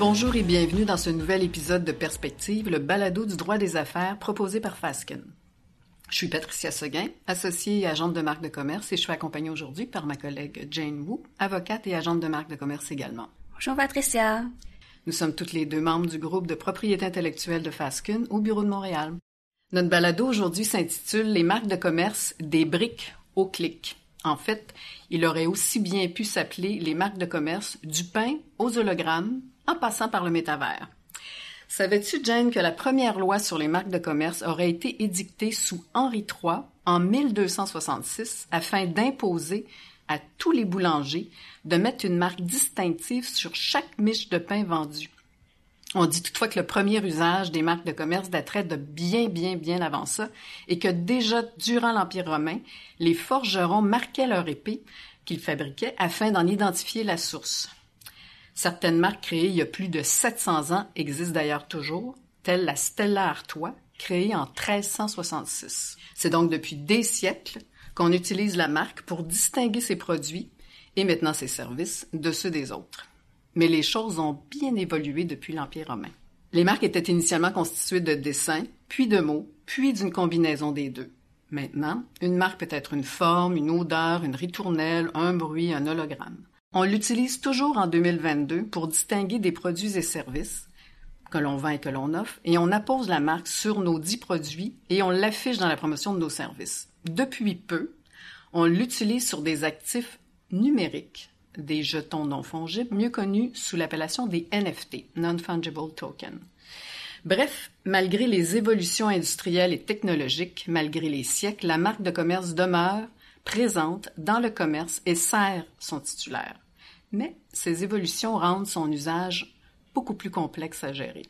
Bonjour et bienvenue dans ce nouvel épisode de Perspective, le balado du droit des affaires proposé par Fasken. Je suis Patricia Seguin, associée et agente de marque de commerce et je suis accompagnée aujourd'hui par ma collègue Jane Wu, avocate et agente de marque de commerce également. Bonjour Patricia. Nous sommes toutes les deux membres du groupe de propriété intellectuelle de Fasken au bureau de Montréal. Notre balado aujourd'hui s'intitule Les marques de commerce des briques au clic. En fait, il aurait aussi bien pu s'appeler les marques de commerce du pain aux hologrammes en passant par le métavers. Savais-tu, Jane, que la première loi sur les marques de commerce aurait été édictée sous Henri III en 1266 afin d'imposer à tous les boulangers de mettre une marque distinctive sur chaque miche de pain vendue? On dit toutefois que le premier usage des marques de commerce daterait de bien, bien, bien avant ça et que déjà durant l'Empire romain, les forgerons marquaient leur épée qu'ils fabriquaient afin d'en identifier la source. Certaines marques créées il y a plus de 700 ans existent d'ailleurs toujours, telle la Stella Artois, créée en 1366. C'est donc depuis des siècles qu'on utilise la marque pour distinguer ses produits et maintenant ses services de ceux des autres. Mais les choses ont bien évolué depuis l'Empire romain. Les marques étaient initialement constituées de dessins, puis de mots, puis d'une combinaison des deux. Maintenant, une marque peut être une forme, une odeur, une ritournelle, un bruit, un hologramme. On l'utilise toujours en 2022 pour distinguer des produits et services que l'on vend et que l'on offre, et on appose la marque sur nos dix produits et on l'affiche dans la promotion de nos services. Depuis peu, on l'utilise sur des actifs numériques, des jetons non fongibles, mieux connus sous l'appellation des NFT, Non-Fungible Token. Bref, malgré les évolutions industrielles et technologiques, malgré les siècles, la marque de commerce demeure présente dans le commerce et sert son titulaire. Mais ces évolutions rendent son usage beaucoup plus complexe à gérer.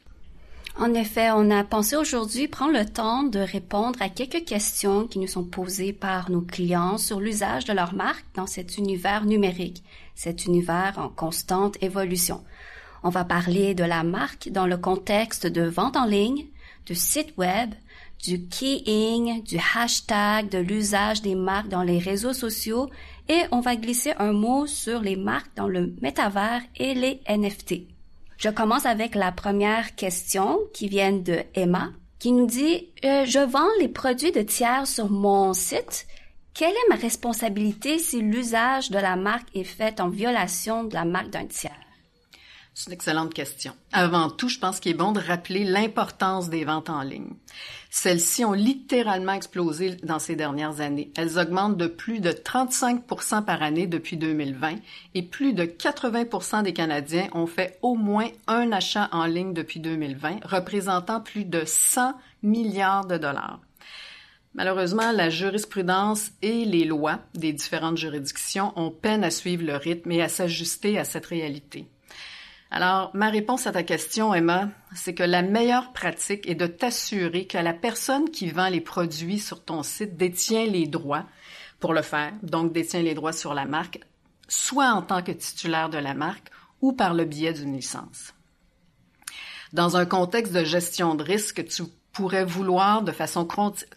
En effet, on a pensé aujourd'hui prendre le temps de répondre à quelques questions qui nous sont posées par nos clients sur l'usage de leur marque dans cet univers numérique, cet univers en constante évolution. On va parler de la marque dans le contexte de vente en ligne, de site web, du keying, du hashtag, de l'usage des marques dans les réseaux sociaux et on va glisser un mot sur les marques dans le métavers et les NFT. Je commence avec la première question qui vient de Emma qui nous dit euh, Je vends les produits de tiers sur mon site. Quelle est ma responsabilité si l'usage de la marque est fait en violation de la marque d'un tiers? C'est une excellente question. Avant tout, je pense qu'il est bon de rappeler l'importance des ventes en ligne. Celles-ci ont littéralement explosé dans ces dernières années. Elles augmentent de plus de 35 par année depuis 2020 et plus de 80% des Canadiens ont fait au moins un achat en ligne depuis 2020, représentant plus de 100 milliards de dollars. Malheureusement, la jurisprudence et les lois des différentes juridictions ont peine à suivre le rythme et à s'ajuster à cette réalité. Alors, ma réponse à ta question, Emma, c'est que la meilleure pratique est de t'assurer que la personne qui vend les produits sur ton site détient les droits pour le faire, donc détient les droits sur la marque, soit en tant que titulaire de la marque ou par le biais d'une licence. Dans un contexte de gestion de risque, tu pourrais vouloir de façon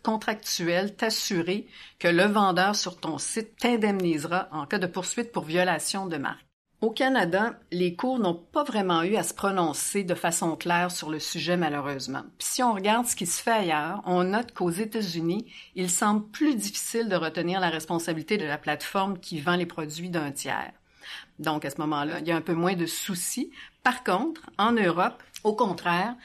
contractuelle t'assurer que le vendeur sur ton site t'indemnisera en cas de poursuite pour violation de marque. Au Canada, les cours n'ont pas vraiment eu à se prononcer de façon claire sur le sujet malheureusement. Puis si on regarde ce qui se fait ailleurs, on note qu'aux États-Unis, il semble plus difficile de retenir la responsabilité de la plateforme qui vend les produits d'un tiers. Donc à ce moment-là, il y a un peu moins de soucis. Par contre, en Europe, au contraire,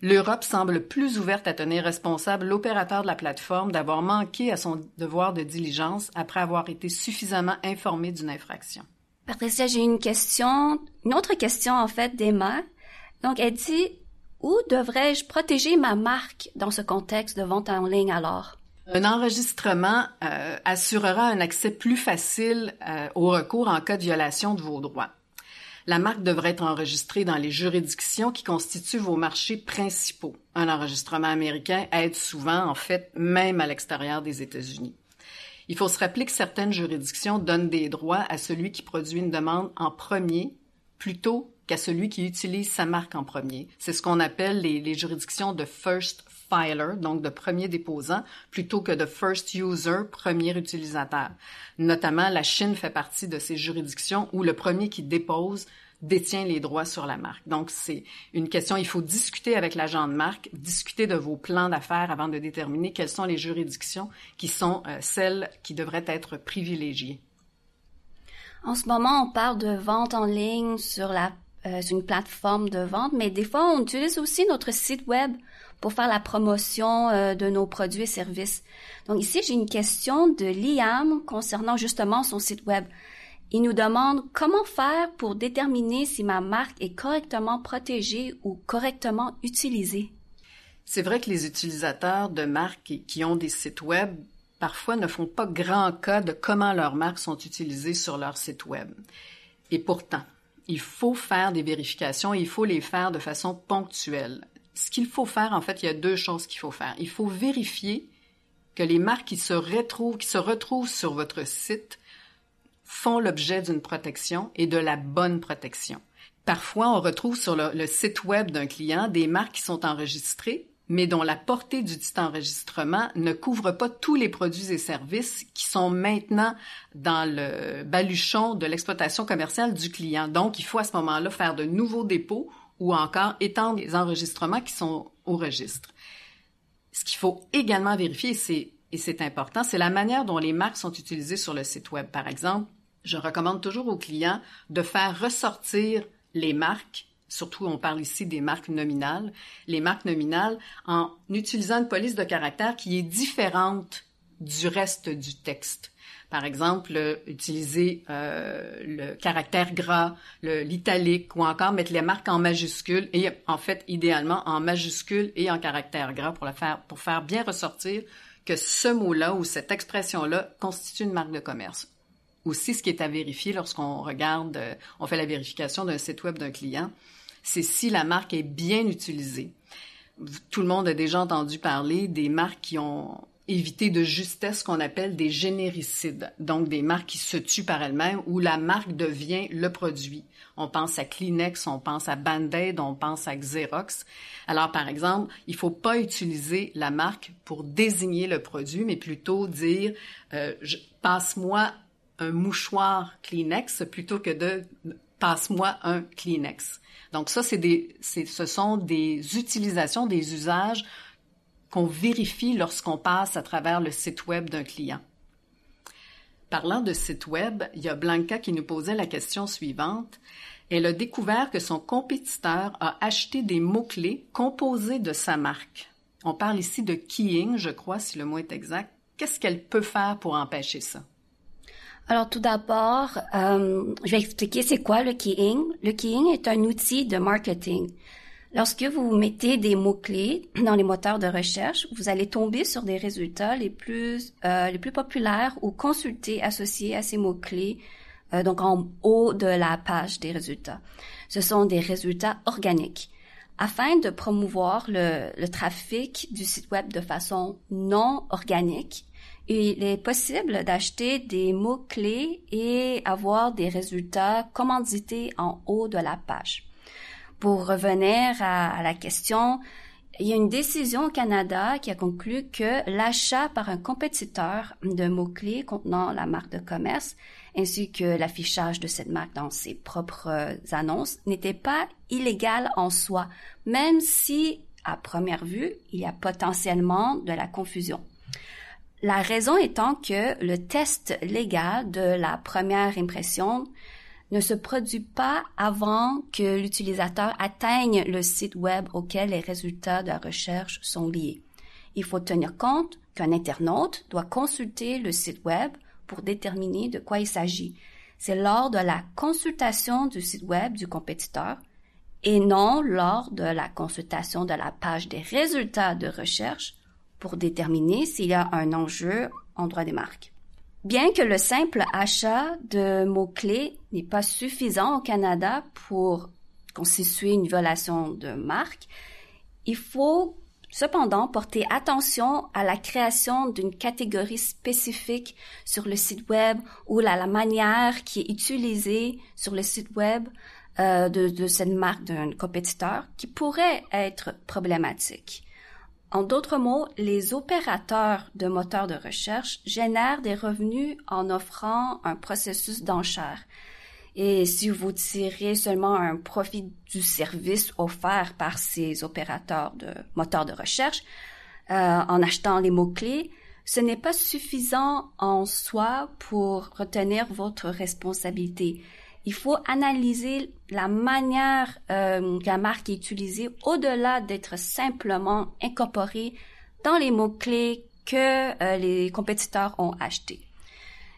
L'Europe semble plus ouverte à tenir responsable l'opérateur de la plateforme d'avoir manqué à son devoir de diligence après avoir été suffisamment informé d'une infraction. Patricia, j'ai une question, une autre question en fait d'Emma. Donc, elle dit, où devrais-je protéger ma marque dans ce contexte de vente en ligne alors? Un enregistrement euh, assurera un accès plus facile euh, au recours en cas de violation de vos droits. La marque devrait être enregistrée dans les juridictions qui constituent vos marchés principaux. Un enregistrement américain aide souvent, en fait, même à l'extérieur des États-Unis. Il faut se rappeler que certaines juridictions donnent des droits à celui qui produit une demande en premier plutôt qu'à celui qui utilise sa marque en premier. C'est ce qu'on appelle les, juridictions de first filer, donc de premier déposant, plutôt que de first user, premier utilisateur. Notamment, la Chine fait partie de ces juridictions où le premier qui dépose détient les droits sur la marque. Donc, c'est une question, il faut discuter avec l'agent de marque, discuter de vos plans d'affaires avant de déterminer quelles sont les juridictions qui sont euh, celles qui devraient être privilégiées. En ce moment, on parle de vente en ligne euh, sur une plateforme de vente, mais des fois, on utilise aussi notre site web pour faire la promotion euh, de nos produits et services. Donc ici, j'ai une question de Liam concernant justement son site web. Il nous demande comment faire pour déterminer si ma marque est correctement protégée ou correctement utilisée. C'est vrai que les utilisateurs de marques qui ont des sites web parfois ne font pas grand cas de comment leurs marques sont utilisées sur leur site web. Et pourtant, il faut faire des vérifications et il faut les faire de façon ponctuelle. Ce qu'il faut faire, en fait, il y a deux choses qu'il faut faire. Il faut vérifier que les marques qui se retrouvent, qui se retrouvent sur votre site font l'objet d'une protection et de la bonne protection. Parfois, on retrouve sur le, site web d'un client des marques qui sont enregistrées, mais dont la portée du dit enregistrement ne couvre pas tous les produits et services qui sont maintenant dans le baluchon de l'exploitation commerciale du client. Donc, il faut à ce moment-là faire de nouveaux dépôts ou encore étendre les enregistrements qui sont au registre. Ce qu'il faut également vérifier, c'est, et c'est important, c'est la manière dont les marques sont utilisées sur le site web. Par exemple, je recommande toujours aux clients de faire ressortir les marques, surtout on parle ici des marques nominales, les marques nominales en utilisant une police de caractère qui est différente du reste du texte. Par exemple, utiliser euh, le caractère gras, l'italique ou encore mettre les marques en majuscule et en fait idéalement en majuscule et en caractère gras pour, la faire, pour faire bien ressortir que ce mot-là ou cette expression-là constitue une marque de commerce. Aussi, ce qui est à vérifier lorsqu'on regarde, euh, on fait la vérification d'un site web d'un client, c'est si la marque est bien utilisée. Tout le monde a déjà entendu parler des marques qui ont éviter de justesse ce qu'on appelle des généricides, donc des marques qui se tuent par elles-mêmes où la marque devient le produit. On pense à Kleenex, on pense à Band-Aid, on pense à Xerox. Alors, par exemple, il faut pas utiliser la marque pour désigner le produit, mais plutôt dire euh, passe-moi un mouchoir Kleenex plutôt que de passe-moi un Kleenex. Donc ça, c'est des, ce sont des utilisations, des usages qu'on vérifie lorsqu'on passe à travers le site web d'un client. Parlant de site web, il y a Blanca qui nous posait la question suivante. Elle a découvert que son compétiteur a acheté des mots-clés composés de sa marque. On parle ici de keying, je crois, si le mot est exact. Qu'est-ce qu'elle peut faire pour empêcher ça? Alors tout d'abord, euh, je vais expliquer c'est quoi le keying. Le keying est un outil de marketing. Lorsque vous mettez des mots-clés dans les moteurs de recherche, vous allez tomber sur des résultats les plus, euh, les plus populaires ou consultés associés à ces mots-clés, euh, donc en haut de la page des résultats. Ce sont des résultats organiques. Afin de promouvoir le, le trafic du site web de façon non organique, il est possible d'acheter des mots-clés et avoir des résultats commandités en haut de la page. Pour revenir à, la question, il y a une décision au Canada qui a conclu que l'achat par un compétiteur de mots-clés contenant la marque de commerce ainsi que l'affichage de cette marque dans ses propres annonces n'était pas illégal en soi, même si, à première vue, il y a potentiellement de la confusion. La raison étant que le test légal de la première impression ne se produit pas avant que l'utilisateur atteigne le site web auquel les résultats de la recherche sont liés. Il faut tenir compte qu'un internaute doit consulter le site web pour déterminer de quoi il s'agit. C'est lors de la consultation du site web du compétiteur et non lors de la consultation de la page des résultats de recherche pour déterminer s'il y a un enjeu en droit des marques. Bien que le simple achat de mots-clés n'est pas suffisant au Canada pour constituer une violation de marque, il faut cependant porter attention à la création d'une catégorie spécifique sur le site web ou à la manière qui est utilisée sur le site web euh, de, de cette marque d'un compétiteur qui pourrait être problématique. En d'autres mots, les opérateurs de moteurs de recherche génèrent des revenus en offrant un processus d'enchère. Et si vous tirez seulement un profit du service offert par ces opérateurs de moteurs de recherche euh, en achetant les mots-clés, ce n'est pas suffisant en soi pour retenir votre responsabilité. Il faut analyser la manière euh, que la marque est utilisée au-delà d'être simplement incorporée dans les mots-clés que euh, les compétiteurs ont achetés.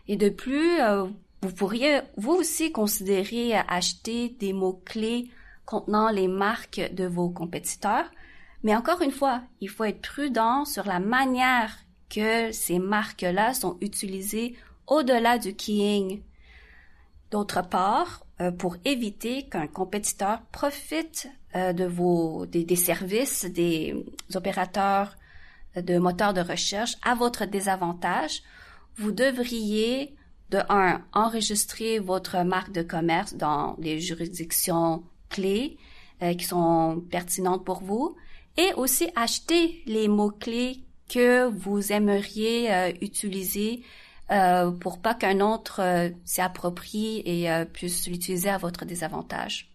Et de plus, euh, vous pourriez vous aussi considérer acheter des mots-clés contenant les marques de vos compétiteurs. Mais encore une fois, il faut être prudent sur la manière que ces marques-là sont utilisées au-delà du keying. D'autre part, euh, pour éviter qu'un compétiteur profite euh, de vos des, services des opérateurs de moteurs de recherche à votre désavantage, vous devriez de un, enregistrer votre marque de commerce dans les juridictions clés euh, qui sont pertinentes pour vous et aussi acheter les mots-clés que vous aimeriez euh, utiliser euh, pour pas qu'un autre euh, s'approprie et euh, puisse l'utiliser à votre désavantage.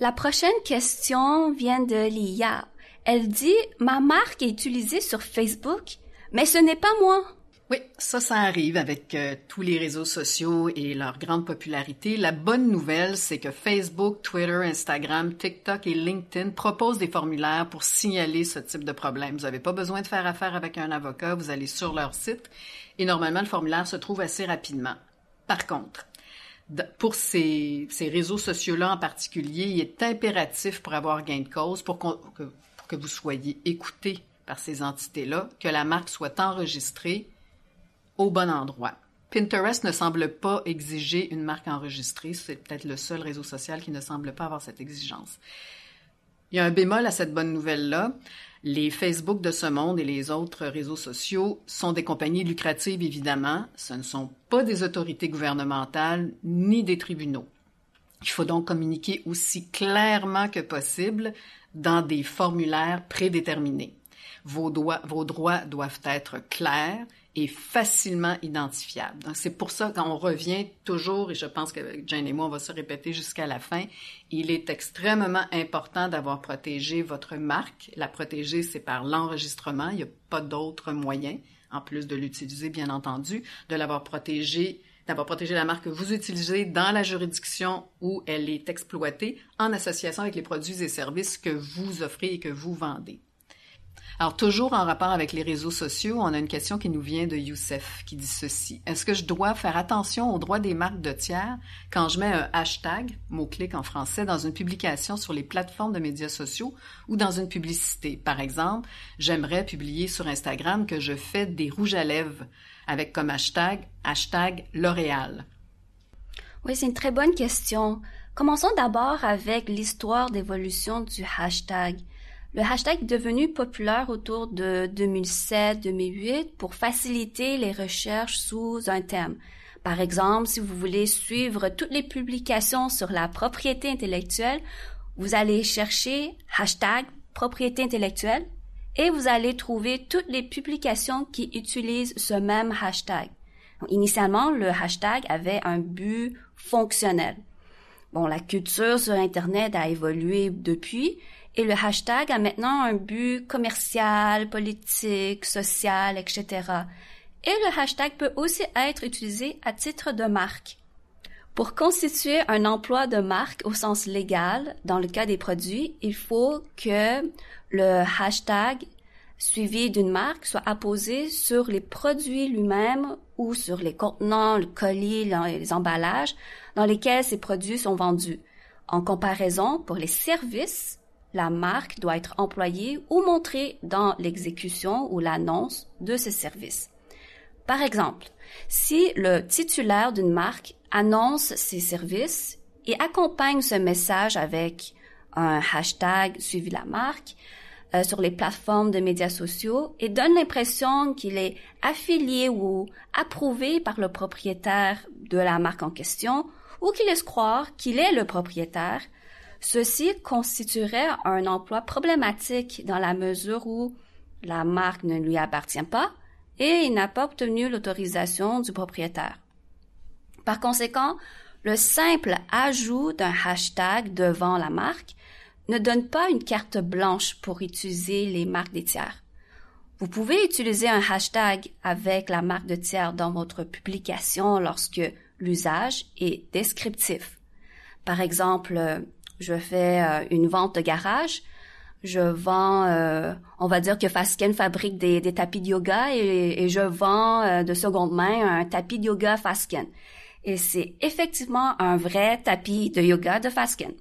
La prochaine question vient de Lia. Elle dit, ma marque est utilisée sur Facebook, mais ce n'est pas moi. Oui, ça, ça arrive avec euh, tous les réseaux sociaux et leur grande popularité. La bonne nouvelle, c'est que Facebook, Twitter, Instagram, TikTok et LinkedIn proposent des formulaires pour signaler ce type de problème. Vous n'avez pas besoin de faire affaire avec un avocat, vous allez sur leur site et normalement, le formulaire se trouve assez rapidement. Par contre, pour ces, ces réseaux sociaux-là en particulier, il est impératif pour avoir gain de cause, pour, que, pour que vous soyez écouté par ces entités-là, que la marque soit enregistrée au bon endroit. Pinterest ne semble pas exiger une marque enregistrée. C'est peut-être le seul réseau social qui ne semble pas avoir cette exigence. Il y a un bémol à cette bonne nouvelle-là. Les Facebook de ce monde et les autres réseaux sociaux sont des compagnies lucratives, évidemment. Ce ne sont pas des autorités gouvernementales ni des tribunaux. Il faut donc communiquer aussi clairement que possible dans des formulaires prédéterminés. Vos, droits doivent être clairs est facilement identifiable. Donc, c'est pour ça qu'on revient toujours, et je pense que Jane et moi, on va se répéter jusqu'à la fin, il est extrêmement important d'avoir protégé votre marque. La protéger, c'est par l'enregistrement. Il n'y a pas d'autre moyen, en plus de l'utiliser, bien entendu, de l'avoir protégé d'avoir protégé la marque que vous utilisez dans la juridiction où elle est exploitée en association avec les produits et services que vous offrez et que vous vendez. Alors, toujours en rapport avec les réseaux sociaux, on a une question qui nous vient de Youssef qui dit ceci. Est-ce que je dois faire attention aux droits des marques de tiers quand je mets un hashtag, mot-clic en français, dans une publication sur les plateformes de médias sociaux ou dans une publicité? Par exemple, j'aimerais publier sur Instagram que je fais des rouges à lèvres avec comme hashtag, hashtag L'Oréal. Oui, c'est une très bonne question. Commençons d'abord avec l'histoire d'évolution du hashtag. Le hashtag est devenu populaire autour de 2007-2008 pour faciliter les recherches sous un thème. Par exemple, si vous voulez suivre toutes les publications sur la propriété intellectuelle, vous allez chercher hashtag propriété intellectuelle et vous allez trouver toutes les publications qui utilisent ce même hashtag. initialement, le hashtag avait un but fonctionnel. Bon, la culture sur Internet a évolué depuis et le hashtag a maintenant un but commercial, politique, social, etc. Et le hashtag peut aussi être utilisé à titre de marque. Pour constituer un emploi de marque au sens légal, dans le cas des produits, il faut que le hashtag suivi d'une marque soit apposé sur les produits lui-même ou sur les contenants, le colis, les emballages dans lesquels ces produits sont vendus. En comparaison, pour les services, la marque doit être employée ou montrée dans l'exécution ou l'annonce de ce service. Par exemple, si le titulaire d'une marque annonce ses services et accompagne ce message avec un hashtag suivi la marque euh, sur les plateformes de médias sociaux et donne l'impression qu'il est affilié ou approuvé par le propriétaire de la marque en question ou qu'il laisse croire qu'il est le propriétaire, Ceci constituerait un emploi problématique dans la mesure où la marque ne lui appartient pas et il n'a pas obtenu l'autorisation du propriétaire. Par conséquent, le simple ajout d'un hashtag devant la marque ne donne pas une carte blanche pour utiliser les marques des tiers. Vous pouvez utiliser un hashtag avec la marque de tiers dans votre publication lorsque l'usage est descriptif. Par exemple, je fais euh, une vente de garage, je vends, euh, on va dire que Fasken fabrique des, tapis de yoga et, je vends euh, de seconde main un tapis de yoga Fasken. Et c'est effectivement un vrai tapis de yoga de Fasken.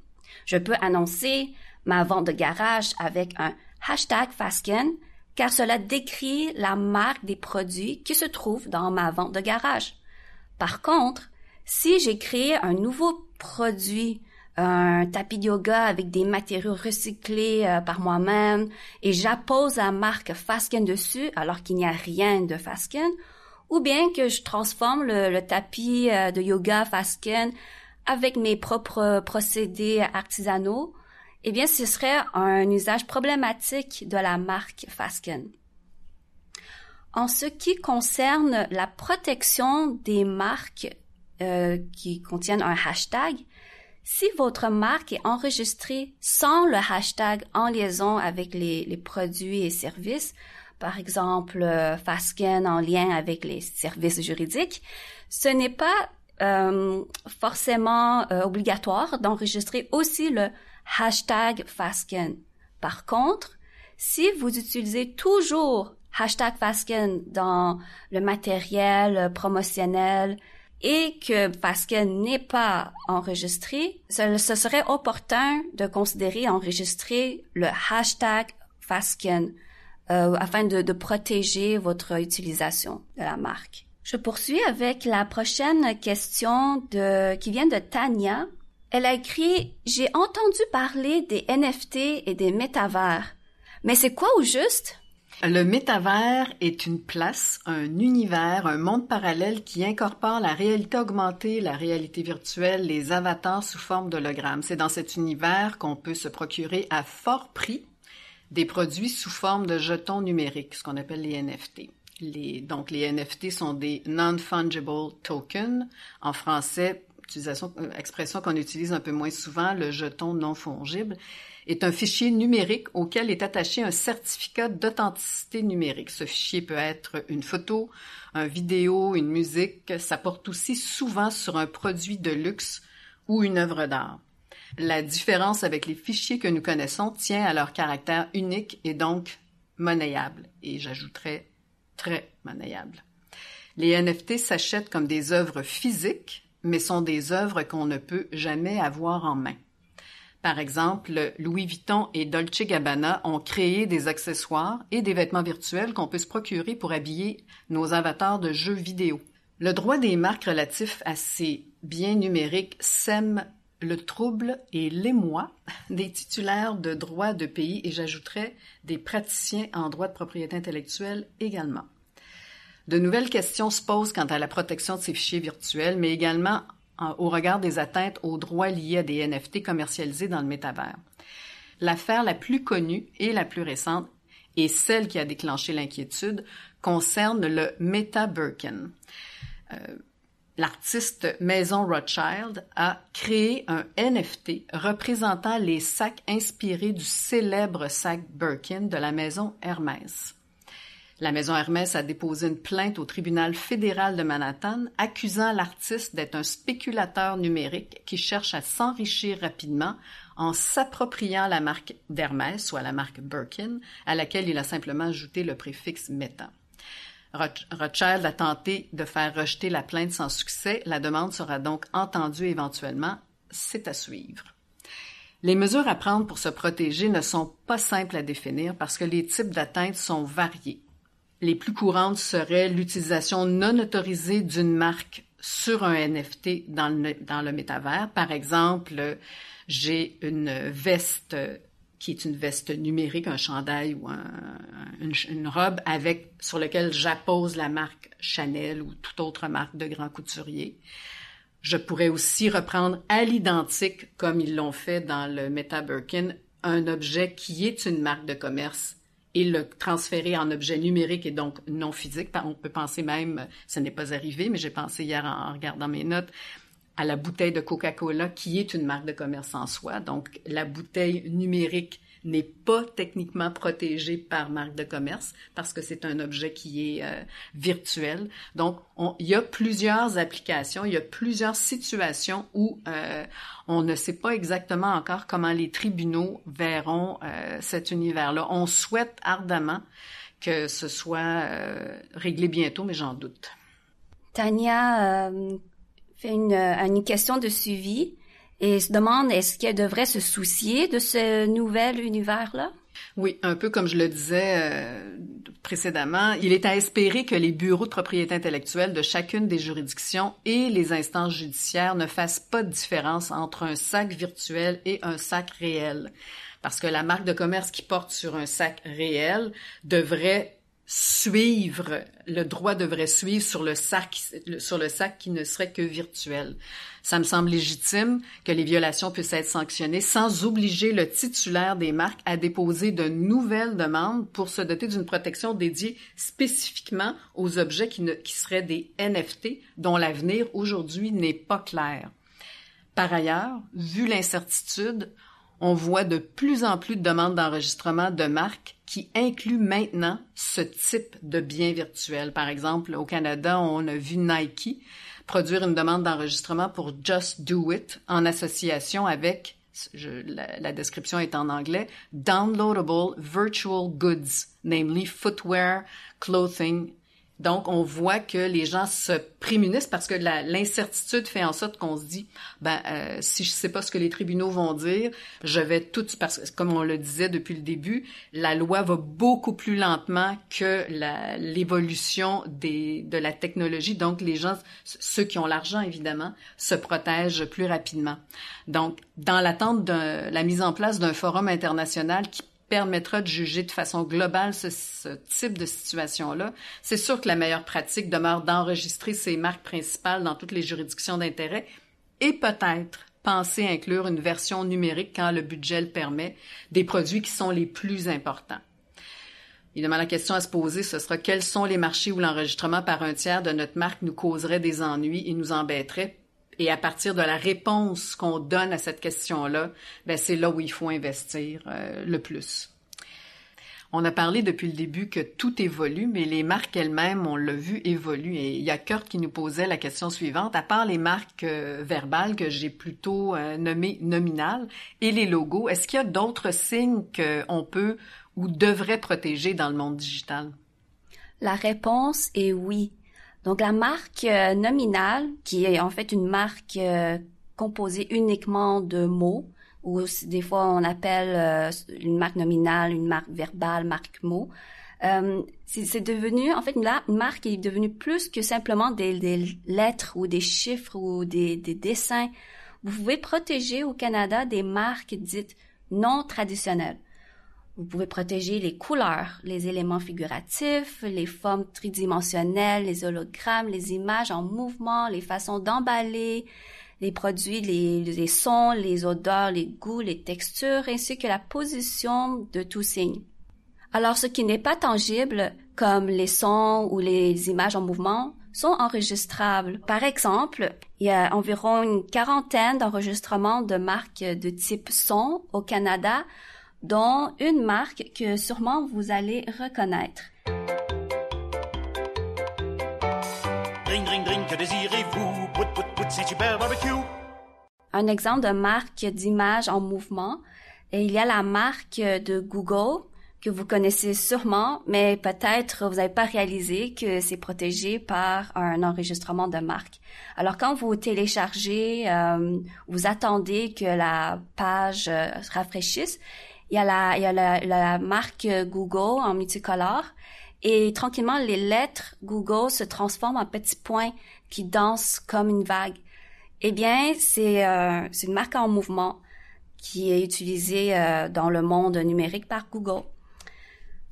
Je peux annoncer ma vente de garage avec un hashtag Fasken car cela décrit la marque des produits qui se trouvent dans ma vente de garage. Par contre, si j'ai créé un nouveau produit, un tapis de yoga avec des matériaux recyclés euh, par moi-même. Et j'appose la marque Fasken dessus alors qu'il n'y a rien de Fasken, ou bien que je transforme le, tapis euh, de yoga Fasken avec mes propres procédés artisanaux, eh bien, ce serait un usage problématique de la marque Fasken. En ce qui concerne la protection des marques euh, qui contiennent un hashtag, si votre marque est enregistrée sans le hashtag en liaison avec les, produits et services, par exemple euh, Fasken en lien avec les services juridiques, ce n'est pas euh, forcément obligatoire d'enregistrer aussi le hashtag Fasken. Par contre, si vous utilisez toujours hashtag Fasken dans le matériel promotionnel et que Fasken n'est pas enregistré, ce, serait opportun de considérer enregistrer le hashtag Fasken euh, afin de, protéger votre utilisation de la marque. Je poursuis avec la prochaine question qui vient de Tania elle a écrit J'ai entendu parler des NFT et des métavers. Mais c'est quoi au juste? Le métavers est une place, un univers, un monde parallèle qui incorpore la réalité augmentée, la réalité virtuelle, les avatars sous forme d'hologrammes. C'est dans cet univers qu'on peut se procurer à fort prix des produits sous forme de jetons numériques, ce qu'on appelle les NFT. Donc les NFT sont des non-fungible tokens. En français, euh, expression qu'on utilise un peu moins souvent, le jeton non fongible, est un fichier numérique auquel est attaché un certificat d'authenticité numérique. Ce fichier peut être une photo, un vidéo, une musique. Ça porte aussi souvent sur un produit de luxe ou une œuvre d'art. La différence avec les fichiers que nous connaissons tient à leur caractère unique et donc monnayable. Et j'ajouterais très monnayable. Les NFT s'achètent comme des œuvres physiques mais sont des œuvres qu'on ne peut jamais avoir en main. Par exemple, Louis Vuitton et Dolce Gabbana ont créé des accessoires et des vêtements virtuels qu'on peut se procurer pour habiller nos avatars de jeux vidéo. Le droit des marques relatifs à ces biens numériques sème le trouble et l'émoi des titulaires de droits de pays et j'ajouterais des praticiens en droit de propriété intellectuelle également. De nouvelles questions se posent quant à la protection de ces fichiers virtuels, mais également au regard des atteintes aux droits liés à des NFT commercialisés dans le métavers. L'affaire la plus connue et la plus récente, et celle qui a déclenché l'inquiétude, concerne le Meta Birkin. Euh, l'artiste Maison Rothschild a créé un NFT représentant les sacs inspirés du célèbre sac Birkin de la maison Hermès. La maison Hermès a déposé une plainte au tribunal fédéral de Manhattan accusant l'artiste d'être un spéculateur numérique qui cherche à s'enrichir rapidement en s'appropriant la marque d'Hermès, soit la marque Birkin, à laquelle il a simplement ajouté le préfixe Meta. Rothschild a tenté de faire rejeter la plainte sans succès. La demande sera donc entendue éventuellement. C'est à suivre. Les mesures à prendre pour se protéger ne sont pas simples à définir parce que les types d'atteintes sont variés. Les plus courantes seraient l'utilisation non autorisée d'une marque sur un NFT dans le, dans le métavers. Par exemple, j'ai une veste qui est une veste numérique, un chandail ou une, robe avec sur lequel j'appose la marque Chanel ou toute autre marque de grand couturier. Je pourrais aussi reprendre à l'identique, comme ils l'ont fait dans le Meta Birkin, un objet qui est une marque de commerce et le transférer en objet numérique et donc non physique. On peut penser même, ce n'est pas arrivé, mais j'ai pensé hier en, regardant mes notes, à la bouteille de Coca-Cola qui est une marque de commerce en soi. Donc, la bouteille numérique n'est pas techniquement protégée par marque de commerce parce que c'est un objet qui est euh, virtuel. Donc, il y a plusieurs applications, il y a plusieurs situations où euh, on ne sait pas exactement encore comment les tribunaux verront euh, cet univers-là. On souhaite ardemment que ce soit réglé bientôt, mais j'en doute. Tania fait une, une question de suivi et se demande est-ce qu'elle devrait se soucier de ce nouvel univers-là? Oui, un peu comme je le disais euh, précédemment, il est à espérer que les bureaux de propriété intellectuelle de chacune des juridictions et les instances judiciaires ne fassent pas de différence entre un sac virtuel et un sac réel. Parce que la marque de commerce qui porte sur un sac réel devrait suivre, le droit devrait suivre sur le sac, sur le sac qui ne serait que virtuel. Ça me semble légitime que les violations puissent être sanctionnées sans obliger le titulaire des marques à déposer de nouvelles demandes pour se doter d'une protection dédiée spécifiquement aux objets qui, ne, qui seraient des NFT dont l'avenir aujourd'hui n'est pas clair. Par ailleurs, vu l'incertitude, on voit de plus en plus de demandes d'enregistrement de marques qui incluent maintenant ce type de biens virtuels. Par exemple, au Canada, on a vu Nike produire une demande d'enregistrement pour Just Do It en association avec, la, la, description est en anglais, Downloadable Virtual Goods, namely footwear, clothing, donc, on voit que les gens se prémunissent parce que l'incertitude fait en sorte qu'on se dit, ben, euh, si je sais pas ce que les tribunaux vont dire, je vais tout, parce que comme on le disait depuis le début, la loi va beaucoup plus lentement que l'évolution de la technologie. Donc, les gens, ceux qui ont l'argent, évidemment, se protègent plus rapidement. Donc, dans l'attente de la mise en place d'un forum international qui permettra de juger de façon globale ce, type de situation-là. C'est sûr que la meilleure pratique demeure d'enregistrer ces marques principales dans toutes les juridictions d'intérêt et peut-être penser à inclure une version numérique quand le budget le permet des produits qui sont les plus importants. Évidemment, la question à se poser, ce sera quels sont les marchés où l'enregistrement par un tiers de notre marque nous causerait des ennuis et nous embêterait? Et à partir de la réponse qu'on donne à cette question-là, ben c'est là où il faut investir euh, le plus. On a parlé depuis le début que tout évolue, mais les marques elles-mêmes, on l'a vu, évoluent. Et il y a Kurt qui nous posait la question suivante. À part les marques euh, verbales que j'ai plutôt euh, nommées nominales et les logos, est-ce qu'il y a d'autres signes qu'on peut ou devrait protéger dans le monde digital? La réponse est oui. Donc la marque euh, nominale, qui est en fait une marque euh, composée uniquement de mots, ou des fois on appelle euh, une marque nominale, une marque verbale, marque mot. c'est devenu, en fait, une, marque est devenue plus que simplement des, lettres ou des chiffres ou des dessins. Vous pouvez protéger au Canada des marques dites non traditionnelles. Vous pouvez protéger les couleurs, les éléments figuratifs, les formes tridimensionnelles, les hologrammes, les images en mouvement, les façons d'emballer, les produits, les, sons, les odeurs, les goûts, les textures, ainsi que la position de tout signe. Alors, ce qui n'est pas tangible, comme les sons ou les images en mouvement, sont enregistrables. Par exemple, il y a environ une quarantaine d'enregistrements de marques de type son au Canada dont une marque que sûrement vous allez reconnaître. Un exemple de marque d'image en mouvement, et il y a la marque de Google que vous connaissez sûrement, mais peut-être vous n'avez pas réalisé que c'est protégé par un enregistrement de marque. Alors quand vous téléchargez, euh, vous attendez que la page euh, rafraîchisse, il y a la, marque Google en multicolore et tranquillement les lettres Google se transforment en petits points qui dansent comme une vague. Eh bien, c'est euh, une marque en mouvement qui est utilisée euh, dans le monde numérique par Google.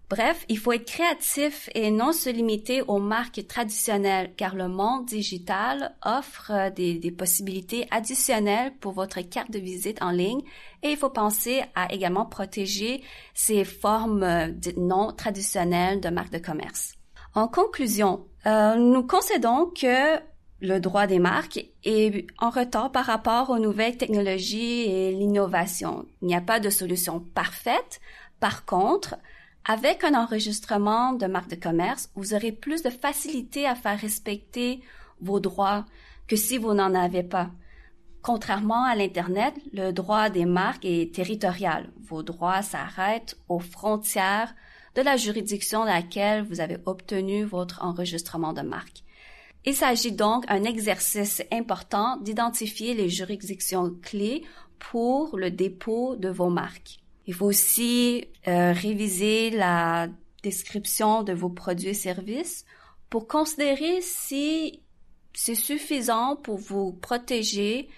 Bref, il faut être créatif et non se limiter aux marques traditionnelles car le monde digital offre euh, des, possibilités additionnelles pour votre carte de visite en ligne et il faut penser à également protéger ces formes euh, non traditionnelles de marques de commerce. En conclusion, euh, nous concédons que le droit des marques est en retard par rapport aux nouvelles technologies et l'innovation. Il n'y a pas de solution parfaite. Par contre, avec un enregistrement de marque de commerce, vous aurez plus de facilité à faire respecter vos droits que si vous n'en avez pas. Contrairement à l'Internet, le droit des marques est territorial. Vos droits s'arrêtent aux frontières de la juridiction dans laquelle vous avez obtenu votre enregistrement de marque. Il s'agit donc d'un exercice important d'identifier les juridictions clés pour le dépôt de vos marques. Il faut aussi euh, réviser la description de vos produits et services pour considérer si c'est suffisant pour vous protéger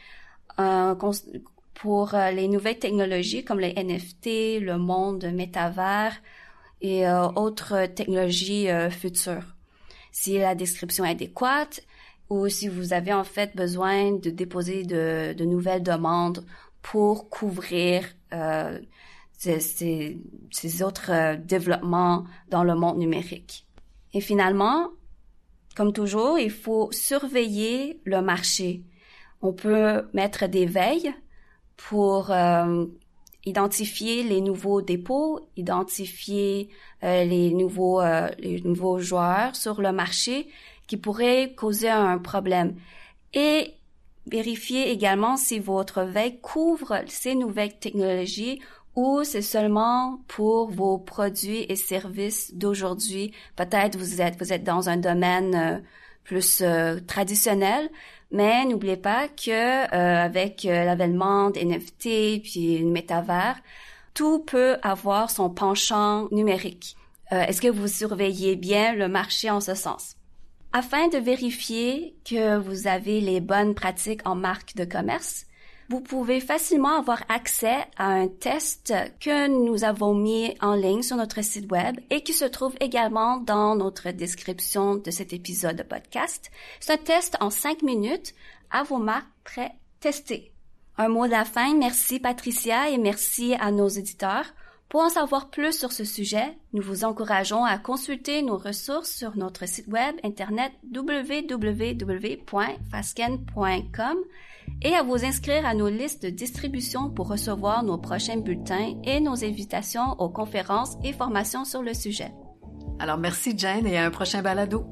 euh, pour euh, les nouvelles technologies comme les NFT, le monde métavers et euh, autres technologies futures. Si la description est adéquate ou si vous avez en fait besoin de déposer de, de nouvelles demandes pour couvrir euh, ces, ces, autres développements dans le monde numérique. Et finalement, comme toujours, il faut surveiller le marché. On peut mettre des veilles pour euh, identifier les nouveaux dépôts, identifier euh, les nouveaux euh, les nouveaux joueurs sur le marché qui pourraient causer un problème et vérifier également si votre veille couvre ces nouvelles technologies ou c'est seulement pour vos produits et services d'aujourd'hui? Peut-être vous êtes vous êtes dans un domaine plus traditionnel, mais n'oubliez pas que euh, avec euh, l'avènement des NFT puis le métavers, tout peut avoir son penchant numérique. Euh, est-ce que vous surveillez bien le marché en ce sens? Afin de vérifier que vous avez les bonnes pratiques en marque de commerce, vous pouvez facilement avoir accès à un test que nous avons mis en ligne sur notre site web et qui se trouve également dans notre description de cet épisode de podcast. C'est un test en cinq minutes à vos marques prêts testées. Un mot de la fin. Merci Patricia et merci à nos éditeurs. Pour en savoir plus sur ce sujet, nous vous encourageons à consulter nos ressources sur notre site web internet www.fasken.com et à vous inscrire à nos listes de distribution pour recevoir nos prochains bulletins et nos invitations aux conférences et formations sur le sujet. Alors merci Jane et à un prochain balado.